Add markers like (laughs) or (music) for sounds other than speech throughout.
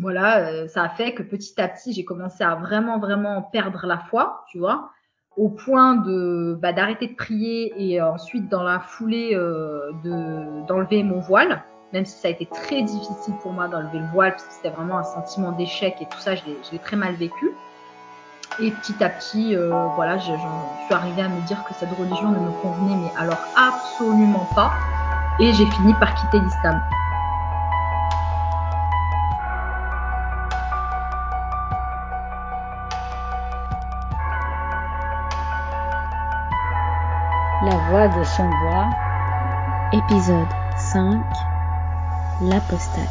voilà, ça a fait que petit à petit, j'ai commencé à vraiment, vraiment perdre la foi, tu vois, au point de bah, d'arrêter de prier et ensuite dans la foulée de d'enlever mon voile même si ça a été très difficile pour moi d'enlever le voile, parce que c'était vraiment un sentiment d'échec et tout ça, je l'ai très mal vécu. Et petit à petit, euh, voilà, je, je, suis arrivée à me dire que cette religion ne me convenait, mais alors absolument pas. Et j'ai fini par quitter l'islam. Voix de son bois. Épisode 5 L'apostate.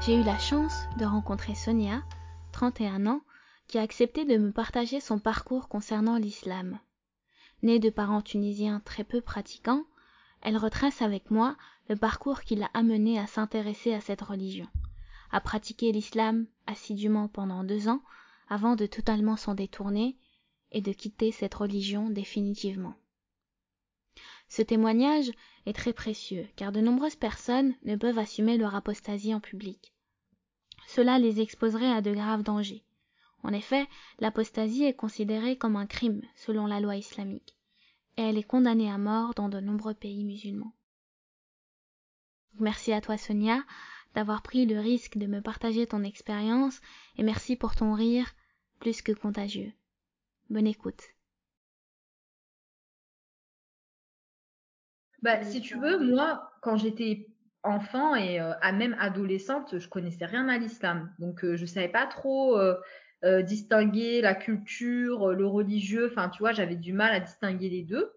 J'ai eu la chance de rencontrer Sonia, 31 ans, qui a accepté de me partager son parcours concernant l'islam. Née de parents tunisiens très peu pratiquants, elle retrace avec moi le parcours qui l'a amenée à s'intéresser à cette religion, à pratiquer l'islam assidûment pendant deux ans avant de totalement s'en détourner et de quitter cette religion définitivement. Ce témoignage est très précieux car de nombreuses personnes ne peuvent assumer leur apostasie en public. Cela les exposerait à de graves dangers. En effet, l'apostasie est considérée comme un crime selon la loi islamique et elle est condamnée à mort dans de nombreux pays musulmans. Merci à toi Sonia d'avoir pris le risque de me partager ton expérience et merci pour ton rire plus que contagieux. Bonne écoute. Bah, si tu veux, moi, quand j'étais enfant et euh, même adolescente, je connaissais rien à l'islam. Donc, euh, je savais pas trop euh, distinguer la culture, le religieux. Enfin, tu vois, j'avais du mal à distinguer les deux.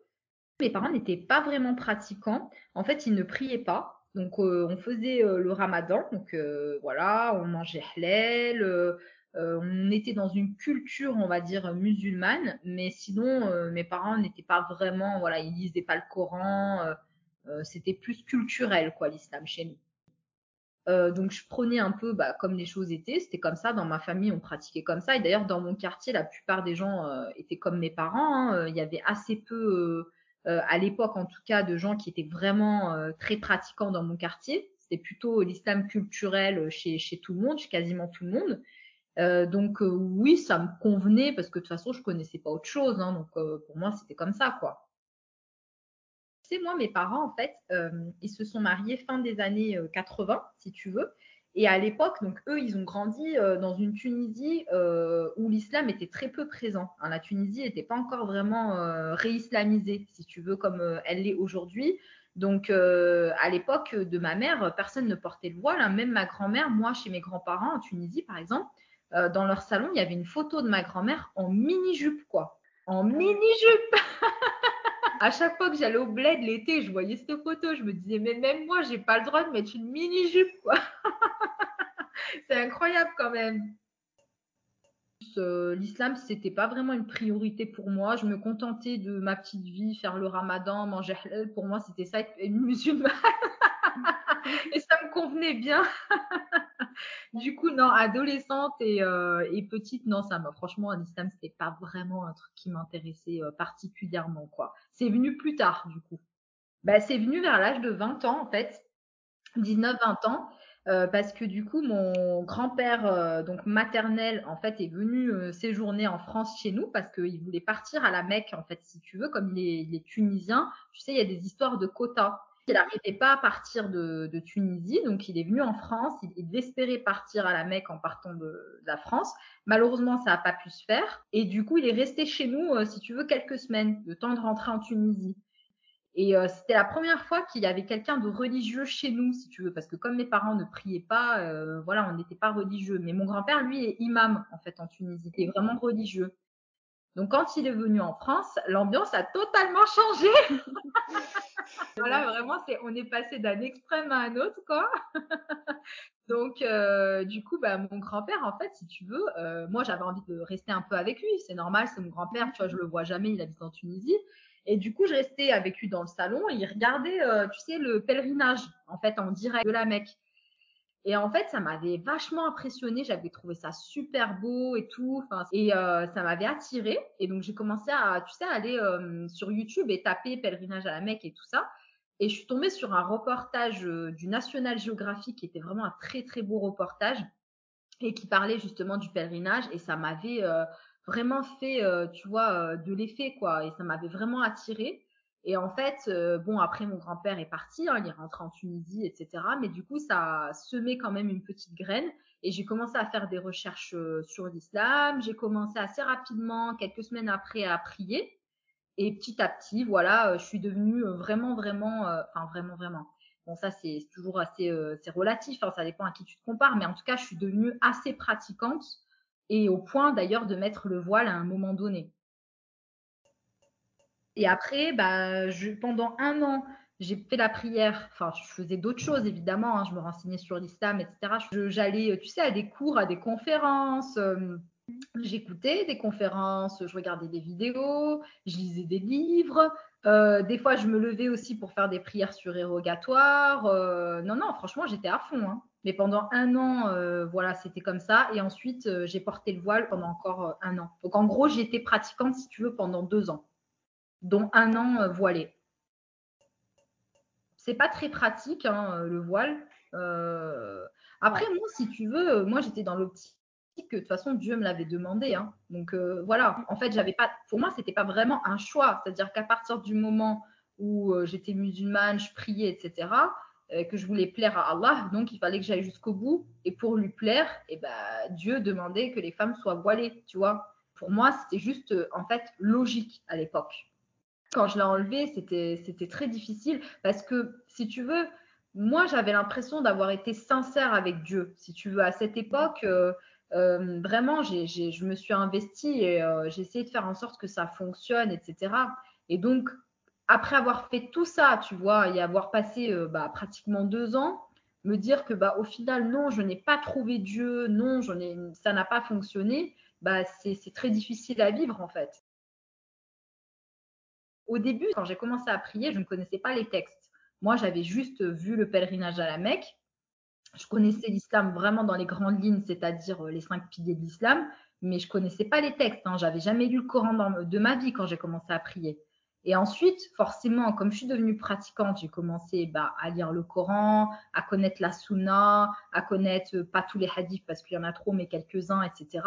Mes parents n'étaient pas vraiment pratiquants. En fait, ils ne priaient pas. Donc, on faisait le ramadan. Donc, voilà, on mangeait halal. on était dans une culture, on va dire, musulmane. Mais sinon, mes parents n'étaient pas vraiment, voilà, ils lisaient pas le Coran. C'était plus culturel, quoi, l'islam chez nous. Euh, donc je prenais un peu bah, comme les choses étaient, c'était comme ça, dans ma famille on pratiquait comme ça, et d'ailleurs dans mon quartier la plupart des gens euh, étaient comme mes parents, hein. il y avait assez peu, euh, à l'époque en tout cas, de gens qui étaient vraiment très pratiquants dans mon quartier, c'était plutôt l'islam culturel chez, chez tout le monde, chez quasiment tout le monde. donc oui, ça me convenait parce que de toute façon je connaissais pas autre chose, hein, donc pour moi c'était comme ça quoi. Sais, moi, mes parents, en fait, euh, ils se sont mariés fin des années 80, euh, si tu veux. Et à l'époque, donc eux, ils ont grandi euh, dans une Tunisie où l'islam était très peu présent. Hein, la Tunisie n'était pas encore vraiment réislamisée, si tu veux, comme elle l'est aujourd'hui. Donc, à l'époque de ma mère, personne ne portait le voile. Hein. Même ma grand-mère, moi, chez mes grands-parents en Tunisie, par exemple, dans leur salon, il y avait une photo de ma grand-mère en mini-jupe, quoi. En mini-jupe (laughs) à chaque fois que j'allais au bled l'été, je voyais cette photo, je me disais, mais même moi, j'ai pas le droit de mettre une mini-jupe, quoi. (laughs) c'est incroyable quand même. Euh, l'islam, c'était pas vraiment une priorité pour moi. Je me contentais de ma petite vie, faire le ramadan, manger. Pour moi, c'était ça être musulmane. (laughs) et ça me convenait bien. (laughs) du coup, non, adolescente et, euh, et petite, non, ça m'a franchement, l'islam, c'était pas vraiment un truc qui m'intéressait euh, particulièrement, quoi. C'est venu plus tard, du coup. Bah, c'est venu vers l'âge de 20 ans, en fait, 19-20 ans. Euh, parce que du coup, mon grand-père, euh, donc maternel, en fait, est venu euh, séjourner en France chez nous parce qu'il voulait partir à la Mecque, en fait, si tu veux, comme il est, il est tunisien. Tu sais, il y a des histoires de quotas il n'arrivait pas à partir de, Tunisie, donc il est venu en France. Il, espérait partir à la Mecque en partant de, la France. Malheureusement, ça n'a pas pu se faire. Et du coup, il est resté chez nous, euh, si tu veux, quelques semaines, le temps de rentrer en Tunisie. Et euh, c'était la première fois qu'il y avait quelqu'un de religieux chez nous, si tu veux, parce que comme mes parents ne priaient pas, euh, voilà, on n'était pas religieux. Mais mon grand-père, lui, est imam en fait en Tunisie, il est vraiment religieux. Donc quand il est venu en France, l'ambiance a totalement changé. (laughs) voilà, vraiment, c'est, on est passé d'un extrême à un autre, quoi. (laughs) Donc, euh, du coup, bah, mon grand-père, en fait, si tu veux, euh, moi, j'avais envie de rester un peu avec lui. C'est normal, c'est mon grand-père, tu vois, je le vois jamais, il habite en Tunisie. Et du coup, je restais avec lui dans le salon et il regardait, euh, tu sais, le pèlerinage, en fait, en direct de la Mecque. Et en fait, ça m'avait vachement impressionné. J'avais trouvé ça super beau et tout. Et euh, ça m'avait attiré. Et donc, j'ai commencé à, tu sais, aller euh, sur YouTube et taper pèlerinage à la Mecque et tout ça. Et je suis tombée sur un reportage euh, du National Geographic qui était vraiment un très très beau reportage et qui parlait justement du pèlerinage. Et ça m'avait vraiment fait, tu vois, de l'effet quoi. Et ça m'avait vraiment attiré. Et en fait, euh, bon, après mon grand-père est parti, hein, il est rentré en Tunisie, etc. Mais du coup, ça a semé quand même une petite graine. Et j'ai commencé à faire des recherches euh, sur l'islam. J'ai commencé assez rapidement, quelques semaines après, à prier. Et petit à petit, voilà, euh, je suis devenue vraiment, vraiment, enfin vraiment, vraiment. Bon, ça c'est toujours assez, c'est relatif, hein, ça dépend à qui tu te compares. Mais en tout cas, je suis devenue assez pratiquante et au point d'ailleurs de mettre le voile à un moment donné. Et après, bah, pendant un an, j'ai fait la prière. Enfin, je faisais d'autres choses, évidemment. Hein. je me renseignais sur l'islam, etc. J'allais, tu sais, à des cours, à des conférences. Euh, j'écoutais des conférences, je regardais des vidéos, je lisais des livres. Euh, des fois, je me levais aussi pour faire des prières surérogatoires. Euh, non, non, franchement, j'étais à fond. Hein. Mais pendant un an, voilà, c'était comme ça. Et ensuite, j'ai porté le voile pendant encore un an. Donc, en gros, j'étais pratiquante, si tu veux, pendant deux ans dont un an euh, voilé. C'est pas très pratique hein, euh, le voile. Euh, après, moi, si tu veux, moi j'étais dans l'optique que de toute façon Dieu me l'avait demandé. Hein. Donc voilà, en fait, j'avais pas, pour moi, c'était pas vraiment un choix. C'est-à-dire qu'à partir du moment où j'étais musulmane, je priais, etc., que je voulais plaire à Allah, donc il fallait que j'aille jusqu'au bout. Et pour lui plaire, eh ben, Dieu demandait que les femmes soient voilées, tu vois. Pour moi, c'était juste en fait logique à l'époque quand je l'ai enlevé, c'était, très difficile parce que, si tu veux, moi, j'avais l'impression d'avoir été sincère avec Dieu. Si tu veux, à cette époque, euh, euh, vraiment, je me suis investie et euh, j'ai essayé de faire en sorte que ça fonctionne, etc. Et donc, après avoir fait tout ça, tu vois, et avoir passé bah, pratiquement deux ans, me dire que, bah, au final, non, je n'ai pas trouvé Dieu, non, ça n'a pas fonctionné, bah, c'est très difficile à vivre, en fait. Au début, quand j'ai commencé à prier, je ne connaissais pas les textes. Moi, j'avais juste vu le pèlerinage à la Mecque. Je connaissais l'islam vraiment dans les grandes lignes, c'est-à-dire euh, les cinq piliers de l'islam, mais je connaissais pas les textes. Hein. J'avais jamais lu le Coran de ma vie quand j'ai commencé à prier. Et ensuite, forcément, comme je suis devenue pratiquante, j'ai commencé bah, à lire le Coran, à connaître la Sunna, à connaître euh, pas tous les hadiths parce qu'il y en a trop, mais quelques-uns, etc.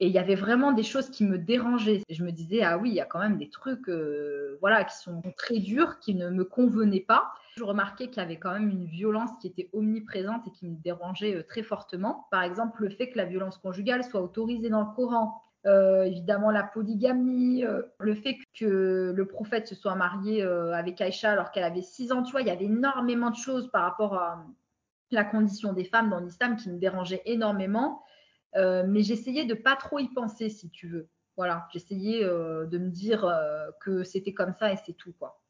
Et il y avait vraiment des choses qui me dérangeaient. je me disais, ah oui, il y a quand même des trucs euh, voilà, qui sont très durs, qui ne me convenaient pas. Je remarquais qu'il y avait quand même une violence qui était omniprésente et qui me dérangeait euh, très fortement. Par exemple, le fait que la violence conjugale soit autorisée dans le Coran. Euh, évidemment, la polygamie, le fait que le prophète se soit marié avec Aïcha alors qu'elle avait 6 ans. Tu vois, il y avait énormément de choses par rapport à la condition des femmes dans l'islam qui me dérangeaient énormément. Euh, mais j'essayais de pas trop y penser, si tu veux. Voilà, j'essayais euh, de me dire euh, que c'était comme ça et c'est tout, quoi.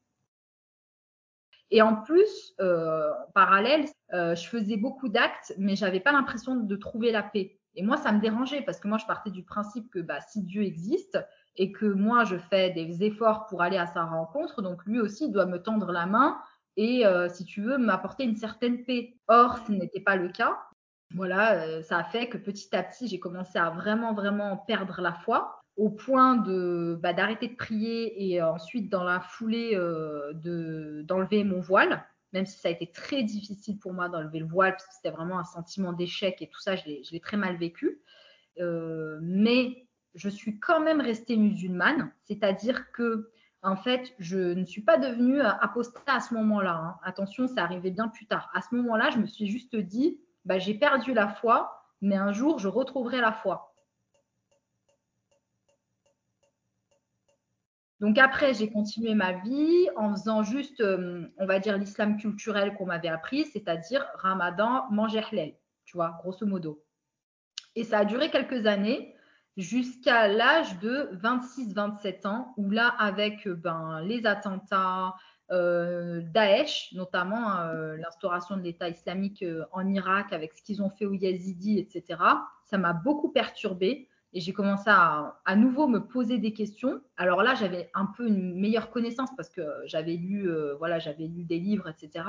Et en plus, en parallèle, je faisais beaucoup d'actes, mais j'avais pas l'impression de trouver la paix. Et moi, ça me dérangeait parce que moi, je partais du principe que bah, si Dieu existe et que moi, je fais des efforts pour aller à sa rencontre, donc lui aussi doit me tendre la main et, si tu veux, m'apporter une certaine paix. Or, ce n'était pas le cas voilà, euh, ça a fait que petit à petit, j'ai commencé à vraiment, vraiment perdre la foi au point de bah, d'arrêter de prier et ensuite dans la foulée euh, de d'enlever mon voile, même si ça a été très difficile pour moi d'enlever le voile parce que c'était vraiment un sentiment d'échec et tout ça, je l'ai très mal vécu. Euh, mais je suis quand même restée musulmane, c'est-à-dire que en fait, je ne suis pas devenue apostate à ce moment-là. Hein. Attention, ça arrivait bien plus tard. À ce moment-là, je me suis juste dit, bah, j'ai perdu la foi, mais un jour, je retrouverai la foi. Donc après, j'ai continué ma vie en faisant juste, euh, on va dire, l'islam culturel qu'on m'avait appris, c'est-à-dire Ramadan, manger halal, tu vois, grosso modo. Et ça a duré quelques années jusqu'à l'âge de 26-27 ans, où là, avec ben, les attentats, euh, Daesh, notamment euh, l'instauration de l'État islamique euh, en Irak avec ce qu'ils ont fait aux Yazidis, etc. Ça m'a beaucoup perturbée et j'ai commencé à à nouveau me poser des questions. Alors là, j'avais un peu une meilleure connaissance parce que j'avais lu, voilà, j'avais lu des livres, etc.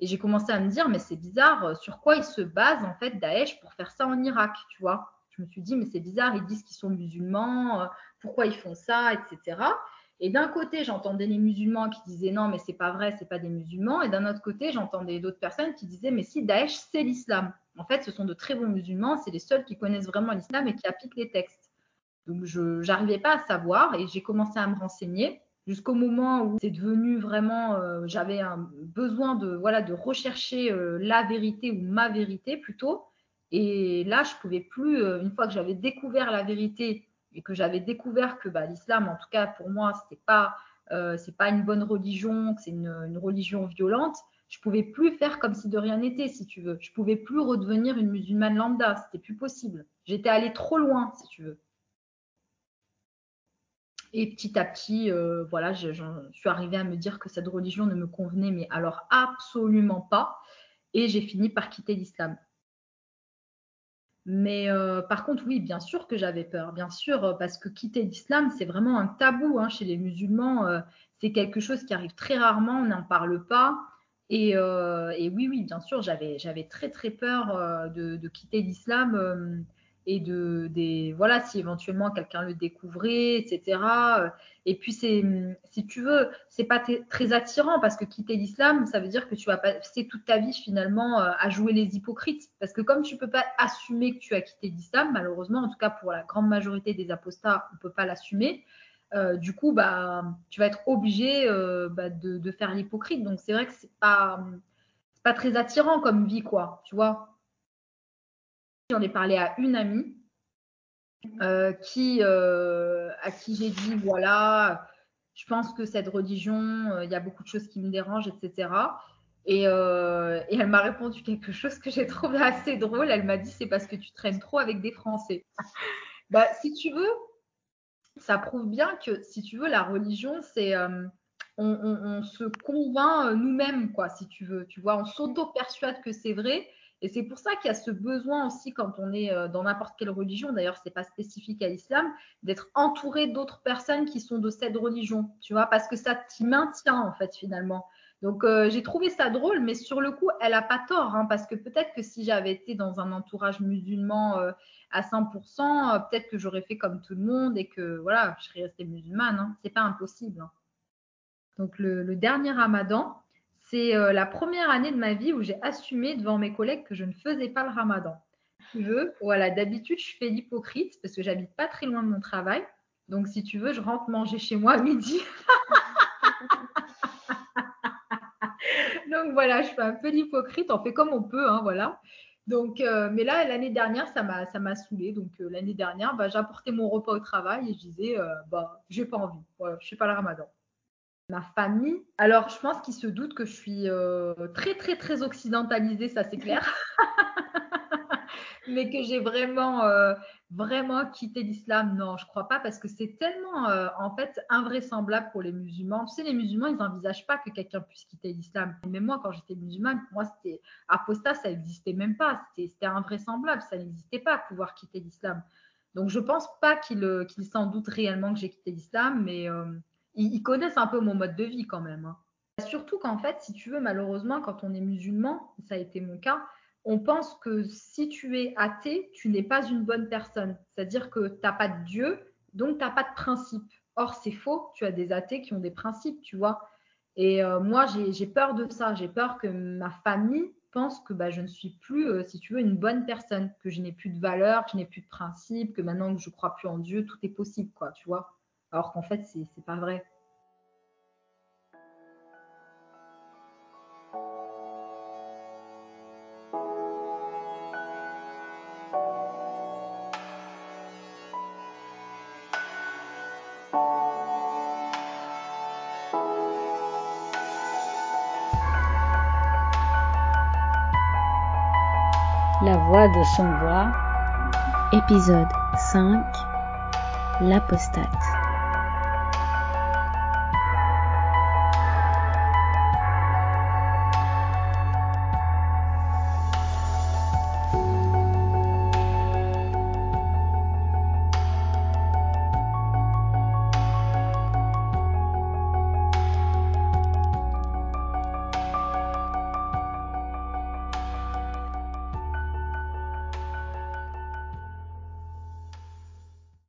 Et j'ai commencé à me dire, mais c'est bizarre, sur quoi ils se basent en fait Daesh pour faire ça en Irak, tu vois Je me suis dit, mais c'est bizarre, ils disent qu'ils sont musulmans, pourquoi ils font ça, etc. Et d'un côté, j'entendais les musulmans qui disaient non, mais c'est pas vrai, c'est pas des musulmans. Et d'un autre côté, j'entendais d'autres personnes qui disaient mais si Daesh, c'est l'islam. En fait, ce sont de très bons musulmans, c'est les seuls qui connaissent vraiment l'islam et qui appliquent les textes. Donc, je n'arrivais pas à savoir et j'ai commencé à me renseigner jusqu'au moment où c'est devenu vraiment, euh, j'avais un besoin de voilà de rechercher euh, la vérité ou ma vérité plutôt. Et là, je pouvais plus, euh, une fois que j'avais découvert la vérité et que j'avais découvert que bah, l'islam, en tout cas pour moi, c'était pas c'est pas une bonne religion, que c'est une, une, religion violente. Je pouvais plus faire comme si de rien n'était, si tu veux. Je pouvais plus redevenir une musulmane lambda, c'était plus possible. J'étais allée trop loin, si tu veux. Et petit à petit, euh, voilà, je, suis arrivée à me dire que cette religion ne me convenait, mais alors absolument pas. Et j'ai fini par quitter l'islam. Mais euh, par contre, oui, bien sûr que j'avais peur, bien sûr, euh, parce que quitter l'islam, c'est vraiment un tabou hein, chez les musulmans. c'est quelque chose qui arrive très rarement, on n'en parle pas. Et, oui, oui, bien sûr, j'avais, très très peur de, quitter l'islam et de voilà si éventuellement quelqu'un le découvrait etc et puis c'est si tu veux c'est pas très attirant parce que quitter l'islam ça veut dire que tu vas passer toute ta vie finalement euh, à jouer les hypocrites. Parce que comme tu peux pas assumer que tu as quitté l'islam malheureusement en tout cas pour la grande majorité des apostats on peut pas l'assumer. Euh, du coup bah tu vas être obligé euh, bah, de, faire l'hypocrite. Donc c'est vrai que c'est pas pas très attirant comme vie quoi tu vois J'en ai parlé à une amie euh, qui, euh, à qui j'ai dit voilà, je pense que cette religion, euh, il y a beaucoup de choses qui me dérangent, etc. Et, elle m'a répondu quelque chose que j'ai trouvé assez drôle. Elle m'a dit c'est parce que tu traînes trop avec des Français. bah, si tu veux, ça prouve bien que si tu veux, la religion, c'est on, on, se convainc nous-mêmes, quoi, si tu veux. Tu vois, on s'auto-persuade que c'est vrai et c'est pour ça qu'il y a ce besoin aussi quand on est euh, dans n'importe quelle religion, d'ailleurs c'est pas spécifique à l'islam, d'être entouré d'autres personnes qui sont de cette religion, tu vois, parce que ça t'y maintient en fait finalement. Donc euh, j'ai trouvé ça drôle, mais sur le coup, elle a pas tort, hein, parce que peut-être que si j'avais été dans un entourage musulman euh, à 100%, peut-être que j'aurais fait comme tout le monde et que voilà, je serais restée musulmane. Hein. C'est pas impossible. Hein. Donc le, le dernier Ramadan, c'est euh, la première année de ma vie où j'ai assumé devant mes collègues que je ne faisais pas le ramadan. Tu veux, voilà, d'habitude, je fais l'hypocrite parce que j'habite pas très loin de mon travail. Donc, si tu veux, je rentre manger chez moi à midi. (laughs) Donc, voilà, je fais un peu l'hypocrite. On fait comme on peut, hein, voilà. Donc, euh, mais là, l'année dernière, ça m'a, ça m'a saoulé. Donc, euh, l'année dernière, bah, j'apportais mon repas au travail et je disais, bah, j'ai pas envie. Voilà, je fais pas le ramadan ma famille. Alors, je pense qu'ils se doutent que je suis euh, très, très, très occidentalisée, ça c'est clair. (laughs) Mais que j'ai vraiment, euh, vraiment quitté l'islam, non, je crois pas, parce que c'est tellement, euh, en fait, invraisemblable pour les musulmans. Tu sais, les musulmans, ils n'envisagent pas que quelqu'un puisse quitter l'islam. Mais moi, quand j'étais musulmane, pour moi, c'était apostat, ça n'existait même pas. C'était invraisemblable, ça n'existait pas, pouvoir quitter l'islam. Donc, je pense pas qu'ils s'en doutent réellement que j'ai quitté l'islam, mais ils, connaissent un peu mon mode de vie quand même. Hein. Surtout qu'en fait, si tu veux, malheureusement, quand on est musulman, ça a été mon cas, on pense que si tu es athée, tu n'es pas une bonne personne. C'est-à-dire que tu n'as pas de Dieu, donc tu n'as pas de principe. Or, c'est faux, tu as des athées qui ont des principes, tu vois. Et euh, moi, j'ai peur de ça. J'ai peur que ma famille pense que bah, je ne suis plus, euh, si tu veux, une bonne personne, que je n'ai plus de valeur, que je n'ai plus de principe, que maintenant que je crois plus en Dieu, tout est possible, quoi, tu vois alors qu'en fait, c'est pas vrai. La voix de son voix, épisode 5, l'apostate.